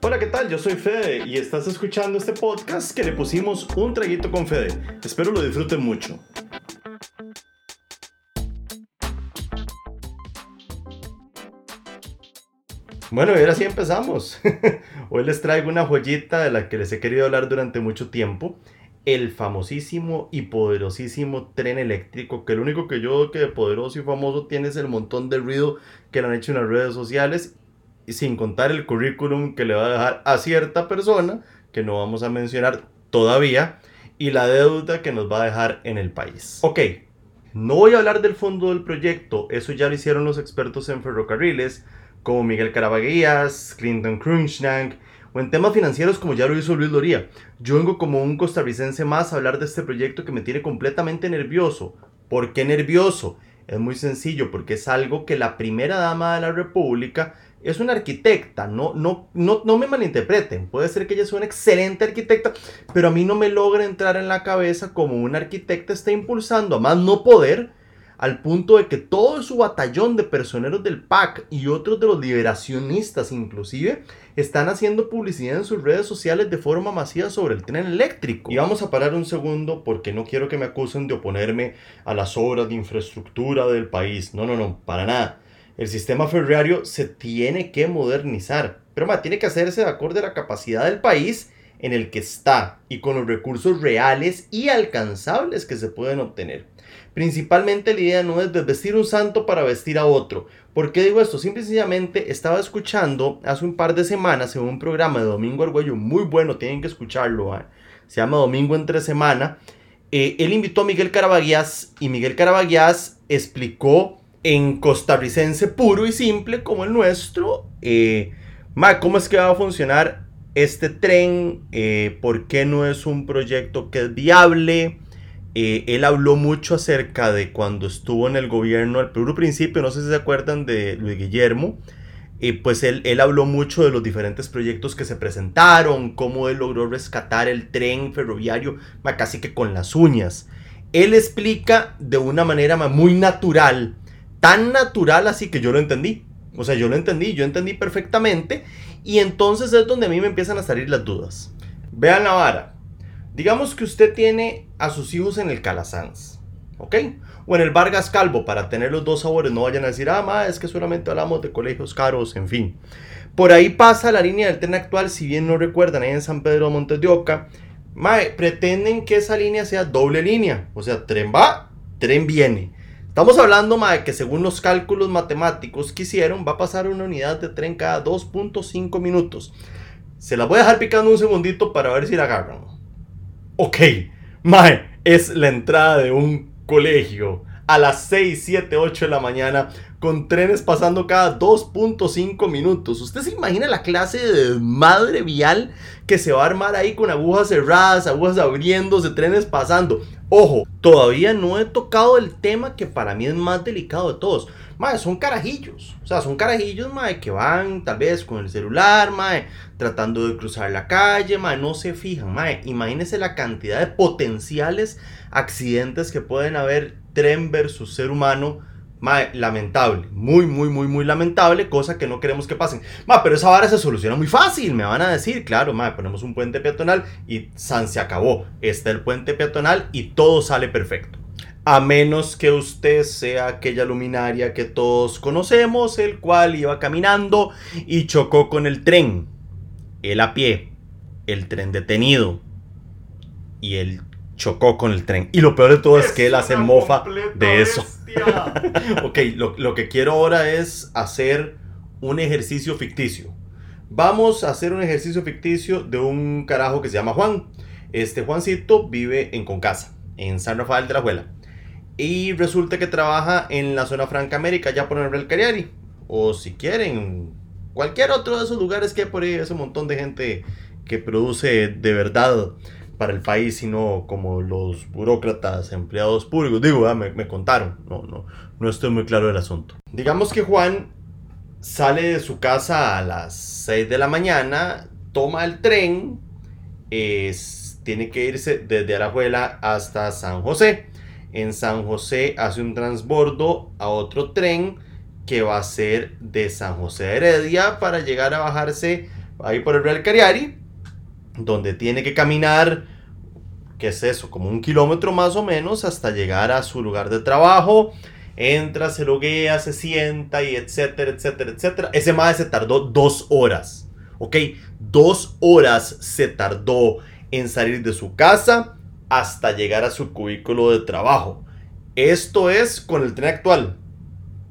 Hola, ¿qué tal? Yo soy Fede y estás escuchando este podcast que le pusimos un traguito con Fede. Espero lo disfruten mucho. Bueno, y ahora sí empezamos. Hoy les traigo una joyita de la que les he querido hablar durante mucho tiempo. El famosísimo y poderosísimo tren eléctrico, que lo único que yo que de poderoso y famoso tiene es el montón de ruido que le han hecho en las redes sociales, sin contar el currículum que le va a dejar a cierta persona, que no vamos a mencionar todavía, y la deuda que nos va a dejar en el país. Ok, no voy a hablar del fondo del proyecto, eso ya lo hicieron los expertos en ferrocarriles, como Miguel Carabaguías, Clinton Cruikshank, o en temas financieros como ya lo hizo Luis Loría. Yo vengo como un costarricense más a hablar de este proyecto que me tiene completamente nervioso. ¿Por qué nervioso? Es muy sencillo, porque es algo que la primera dama de la República es una arquitecta, no, no, no, no me malinterpreten, puede ser que ella sea una excelente arquitecta, pero a mí no me logra entrar en la cabeza como una arquitecta está impulsando a más no poder al punto de que todo su batallón de personeros del PAC y otros de los liberacionistas inclusive están haciendo publicidad en sus redes sociales de forma masiva sobre el tren eléctrico. Y vamos a parar un segundo porque no quiero que me acusen de oponerme a las obras de infraestructura del país. No, no, no, para nada. El sistema ferroviario se tiene que modernizar, pero tiene que hacerse de acuerdo a la capacidad del país en el que está y con los recursos reales y alcanzables que se pueden obtener. Principalmente la idea no es desvestir un santo para vestir a otro. ¿Por qué digo esto? Simple y sencillamente estaba escuchando hace un par de semanas en un programa de Domingo Argüello muy bueno, tienen que escucharlo. ¿eh? Se llama Domingo entre semana. Eh, él invitó a Miguel Carabaguías y Miguel Carabaguías explicó en costarricense puro y simple como el nuestro eh, cómo es que va a funcionar este tren, eh, por qué no es un proyecto que es viable. Eh, él habló mucho acerca de cuando estuvo en el gobierno al puro principio, no sé si se acuerdan de Luis Guillermo, pues él, él, habló mucho de los diferentes proyectos que se presentaron, cómo él logró rescatar el tren ferroviario casi que con las uñas. Él explica de una manera muy natural, tan natural así que yo lo entendí. O sea, yo lo entendí, yo entendí perfectamente y entonces es donde a mí me empiezan a salir las dudas. Vean la vara. Digamos que usted tiene a sus hijos en el Calasanz, ¿ok? O en el Vargas Calvo, para tener los dos sabores. No vayan a decir, ah, ma, es que solamente hablamos de colegios caros, en fin. Por ahí pasa la línea del tren actual, si bien no recuerdan, ahí en San Pedro Montes de Oca. Mae, pretenden que esa línea sea doble línea. O sea, tren va, tren viene. Estamos hablando, de que según los cálculos matemáticos que hicieron, va a pasar una unidad de tren cada 2.5 minutos. Se la voy a dejar picando un segundito para ver si la agarran. Ok, mae, es la entrada de un colegio a las 6, 7, 8 de la mañana con trenes pasando cada 2.5 minutos. ¿Usted se imagina la clase de madre vial que se va a armar ahí con agujas cerradas, agujas abriéndose, trenes pasando? Ojo, todavía no he tocado el tema que para mí es más delicado de todos. Mae, son carajillos. O sea, son carajillos, mae, que van tal vez con el celular, mae, tratando de cruzar la calle, mae, no se fijan, mae. Imagínense la cantidad de potenciales accidentes que pueden haber tren versus ser humano lamentable, muy, muy, muy, muy lamentable, cosa que no queremos que pasen. Ma, pero esa vara se soluciona muy fácil, me van a decir, claro, ma, ponemos un puente peatonal y San se acabó. Está el puente peatonal y todo sale perfecto. A menos que usted sea aquella luminaria que todos conocemos, el cual iba caminando y chocó con el tren. Él a pie, el tren detenido y él chocó con el tren. Y lo peor de todo es, que él hace mofa de eso. ok, lo, que quiero ahora es hacer un ejercicio ficticio. Vamos a hacer un ejercicio ficticio de un carajo que se llama Juan. Este Juancito vive en Concasa, en San Rafael de la Juela. Y resulta que trabaja en la zona Franca América, ya por el Cariari. O si quieren, cualquier otro de esos lugares que hay por ahí, ese montón de gente que produce de verdad para el país, sino como los burócratas, empleados públicos. Digo, me, me, contaron, no, no, no estoy muy claro del asunto. Digamos que Juan sale de su casa a las 6 de la mañana, toma el tren, es, tiene que irse desde Arajuela hasta San José. En San José hace un transbordo a otro tren que va a ser de San José de Heredia para llegar a bajarse ahí por el Real Cariari, donde tiene que caminar, ¿qué es eso? Como un kilómetro más o menos hasta llegar a su lugar de trabajo. Entra, se loguea, se sienta y etcétera, etcétera, etcétera. Ese mae se tardó dos horas. ¿Ok? Dos horas se tardó en salir de su casa hasta llegar a su cubículo de trabajo. Esto es con el tren actual.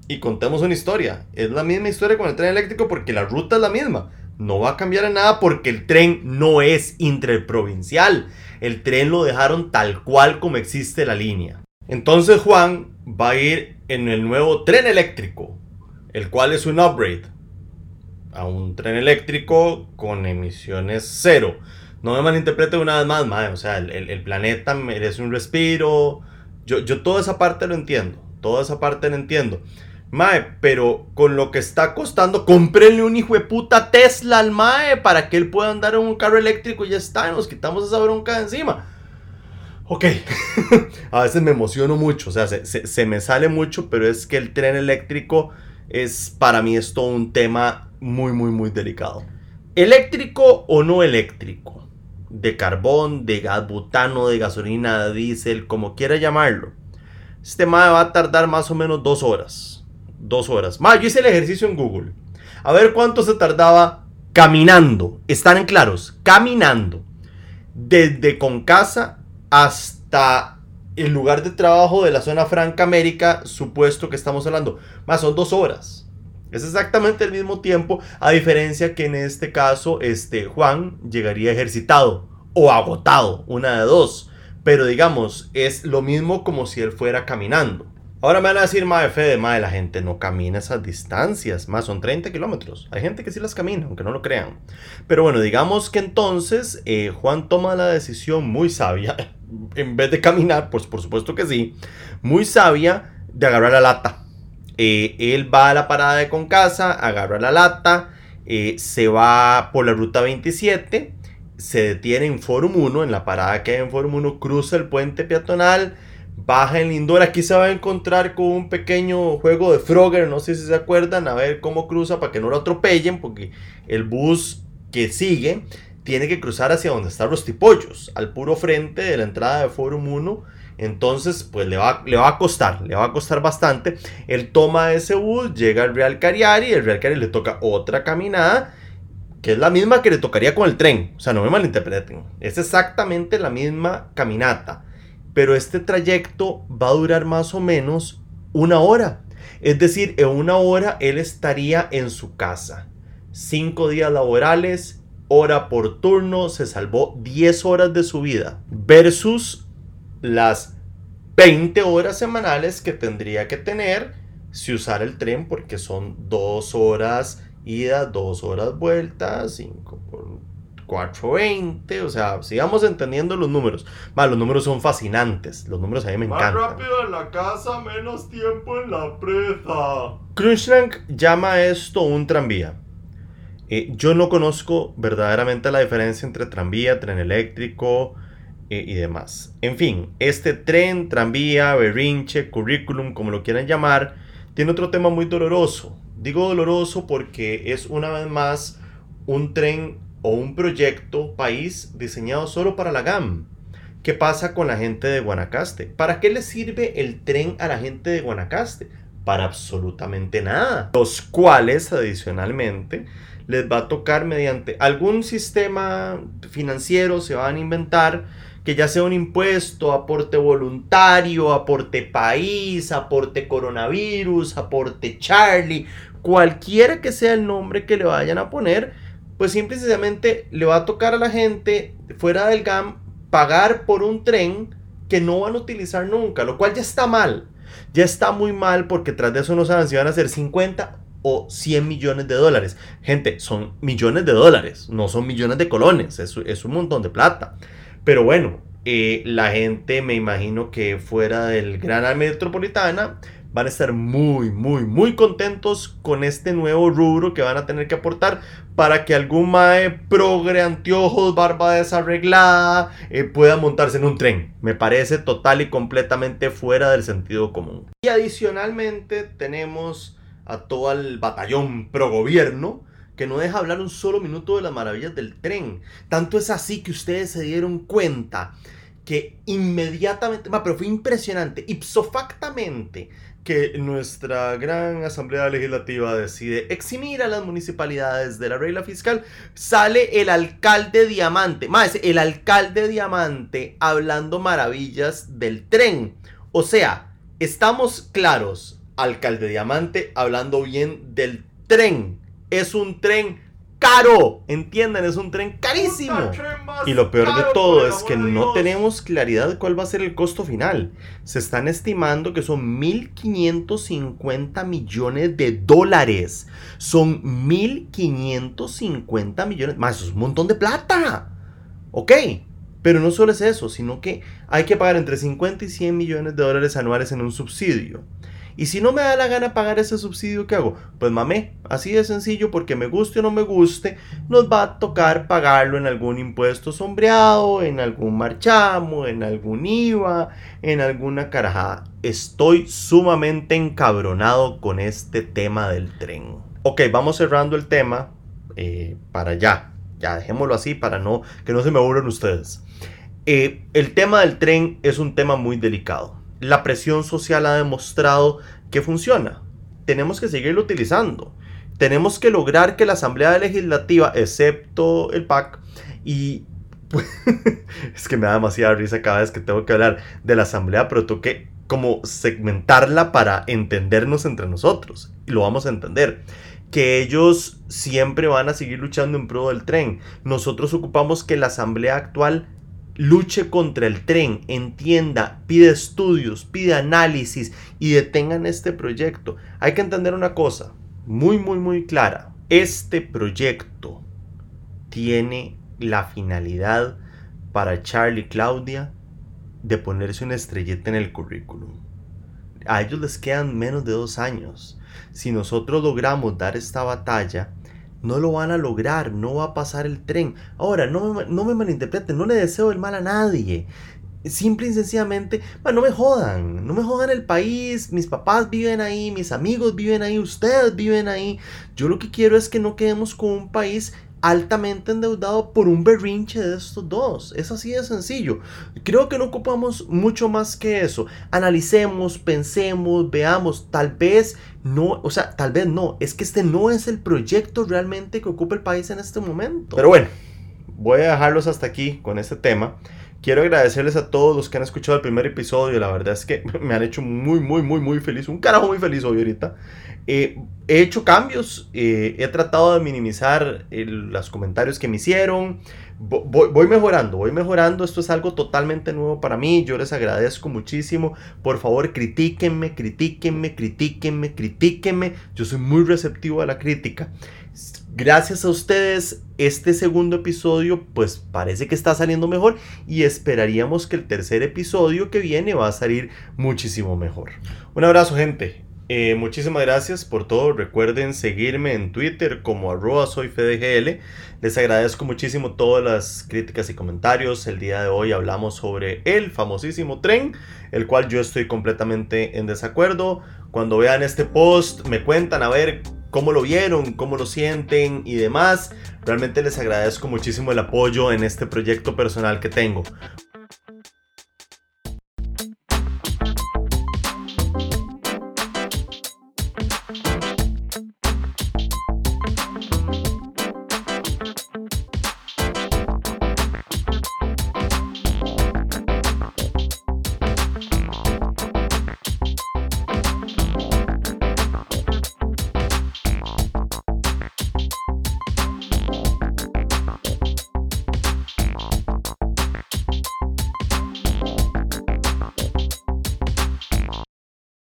Y contemos una historia. Es la misma historia con el tren eléctrico porque la ruta es la misma. No va a cambiar en nada porque el tren no es interprovincial. El tren lo dejaron tal cual como existe la línea. Entonces Juan va a ir en el nuevo tren eléctrico, el cual es un upgrade a un tren eléctrico con emisiones cero. No me malinterprete una vez más, madre. O sea, el, planeta merece un respiro. Yo, yo toda esa parte lo entiendo. Toda esa parte lo entiendo. Mae, pero con lo que está costando, cómprenle un hijo de puta Tesla al Mae para que él pueda andar en un carro eléctrico y ya está, nos quitamos esa bronca de encima. Ok, a veces me emociono mucho, o sea, se, se, me sale mucho, pero es que el tren eléctrico es para mí es todo un tema muy, muy, muy delicado. ¿Eléctrico o no eléctrico? De carbón, de gas butano, de gasolina, de diésel, como quiera llamarlo. Este Mae va a tardar más o menos dos horas dos horas. Más, yo hice el ejercicio en Google. A ver cuánto se tardaba caminando. Están claros, caminando. Desde con casa hasta el lugar de trabajo de la zona Franca América, supuesto que estamos hablando. Más, son dos horas. Es exactamente el mismo tiempo, a diferencia que en este caso, este Juan llegaría ejercitado o agotado, una de dos. Pero digamos, es lo mismo como si él fuera caminando. Ahora me van a decir, madre Fede, madre, la gente no camina esas distancias, más son 30 kilómetros. Hay gente que sí las camina, aunque no lo crean. Pero bueno, digamos que entonces eh, Juan toma la decisión muy sabia, en vez de caminar, pues por supuesto que sí, muy sabia de agarrar la lata. Eh, él va a la parada de Concasa, agarra la lata, eh, se va por la ruta 27, se detiene en Forum 1, en la parada que hay en Forum 1, cruza el puente peatonal baja en Lindor. Aquí se va a encontrar con un pequeño juego de Frogger, no sé si se acuerdan, a ver cómo cruza para que no lo atropellen, porque el bus que sigue tiene que cruzar hacia donde están los tipollos, al puro frente de la entrada de Forum 1. Entonces, pues le va, le va a costar, le va a costar bastante. Él toma ese bus, llega al Real Cariari, el Real Cariari le toca otra caminada, que es la misma que le tocaría con el tren. O sea, no me malinterpreten. Es exactamente la misma caminata pero este trayecto va a durar más o menos una hora. Es decir, en una hora él estaría en su casa. Cinco días laborales, hora por turno, se salvó 10 horas de su vida versus las 20 horas semanales que tendría que tener si usara el tren porque son dos horas ida, dos horas vuelta, 5 por 420, o sea, sigamos entendiendo los números. los números son fascinantes, los números a mí me encantan. Más rápido en la casa, menos tiempo en la presa. Crunchrank llama esto un tranvía. Eh, yo no conozco verdaderamente la diferencia entre tranvía, tren eléctrico eh, y demás. En fin, este tren, tranvía, berrinche, currículum, como lo quieran llamar, tiene otro tema muy doloroso. Digo doloroso porque es una vez más un tren o un proyecto país diseñado solo para la GAM. ¿Qué pasa con la gente de Guanacaste? ¿Para qué le sirve el tren a la gente de Guanacaste? Para absolutamente nada. Los cuales, adicionalmente, les va a tocar mediante algún sistema financiero, se van a inventar, que ya sea un impuesto, aporte voluntario, aporte país, aporte coronavirus, aporte Charlie, cualquiera que sea el nombre que le vayan a poner, pues simple le va a tocar a la gente fuera del GAM pagar por un tren que no van a utilizar nunca, lo cual ya está mal. Ya está muy mal porque tras de eso no saben si van a ser 50 o 100 millones de dólares. Gente, son millones de dólares, no son millones de colones, es, es un montón de plata. Pero bueno, eh, la gente me imagino que fuera del gran área metropolitana van a estar muy, muy, muy contentos con este nuevo rubro que van a tener que aportar para que algún mae progre, anteojos, barba desarreglada eh, pueda montarse en un tren. Me parece total y completamente fuera del sentido común. Y adicionalmente tenemos a todo el batallón pro gobierno que no deja hablar un solo minuto de las maravillas del tren. Tanto es así que ustedes se dieron cuenta que inmediatamente, pero fue impresionante, ipsofactamente, que nuestra gran Asamblea Legislativa decide eximir a las municipalidades de la regla fiscal, sale el alcalde Diamante, más el alcalde Diamante hablando maravillas del tren. O sea, estamos claros, alcalde Diamante hablando bien del tren. Es un tren caro. Entiendan, es un tren carísimo. Y lo peor de todo es que no tenemos claridad de cuál va a ser el costo final. Se están estimando que son 1.550 millones de dólares. Son 1.550 millones. Más, es un montón de plata. Ok. Pero no solo es eso, sino que hay que pagar entre 50 y 100 millones de dólares anuales en un subsidio. Y si no me da la gana pagar ese subsidio, ¿qué hago? Pues mamé, así de sencillo, porque me guste o no me guste, nos va a tocar pagarlo en algún impuesto sombreado, en algún marchamo, en algún IVA, en alguna carajada. Estoy sumamente encabronado con este tema del tren. Ok, vamos cerrando el tema eh, para ya. Ya dejémoslo así para no que no se me aburran ustedes. Eh, el tema del tren es un tema muy delicado la presión social ha demostrado que funciona. Tenemos que seguirlo utilizando. Tenemos que lograr que la Asamblea Legislativa, excepto el PAC, y es que me da demasiada risa cada vez que tengo que hablar de la Asamblea, pero tengo que como segmentarla para entendernos entre nosotros. Y lo vamos a entender. Que ellos siempre van a seguir luchando en pro del tren. Nosotros ocupamos que la Asamblea actual luche contra el tren, entienda, pide estudios, pide análisis y detengan este proyecto. Hay que entender una cosa muy, muy, muy clara. Este proyecto tiene la finalidad para Charlie y Claudia de ponerse una estrellita en el currículum. A ellos les quedan menos de dos años. Si nosotros logramos dar esta batalla, no lo van a lograr, no va a pasar el tren. Ahora, no, no me malinterpreten, no le deseo el mal a nadie. Simple y sencillamente, no me jodan, no me jodan el país, mis papás viven ahí, mis amigos viven ahí, ustedes viven ahí. Yo lo que quiero es que no quedemos con un país altamente endeudado por un berrinche de estos dos. Es así de sencillo. Creo que no ocupamos mucho más que eso. Analicemos, pensemos, veamos, tal vez no, o sea, tal vez no, es que este no es el proyecto realmente que ocupa el país en este momento. Pero bueno, voy a dejarlos hasta aquí con este tema. Quiero agradecerles a todos los que han escuchado el primer episodio. La verdad es que me han hecho muy, muy, muy, muy feliz. Un carajo muy feliz hoy ahorita. Eh, he hecho cambios. Eh, he tratado de minimizar los comentarios que me hicieron. Voy, voy, mejorando, voy mejorando. Esto es algo totalmente nuevo para mí. Yo les agradezco muchísimo. Por favor, critíquenme, critíquenme, critíquenme, critíquenme. Yo soy muy receptivo a la crítica. Gracias a ustedes, este segundo episodio pues parece que está saliendo mejor y esperaríamos que el tercer episodio que viene va a salir muchísimo mejor. Un abrazo gente. Eh, muchísimas gracias por todo. Recuerden seguirme en Twitter como arroba soyfdgl. Les agradezco muchísimo todas las críticas y comentarios. El día de hoy hablamos sobre el famosísimo tren, el cual yo estoy completamente en desacuerdo. Cuando vean este post me cuentan a ver cómo lo vieron, cómo lo sienten y demás. Realmente les agradezco muchísimo el apoyo en este proyecto personal que tengo.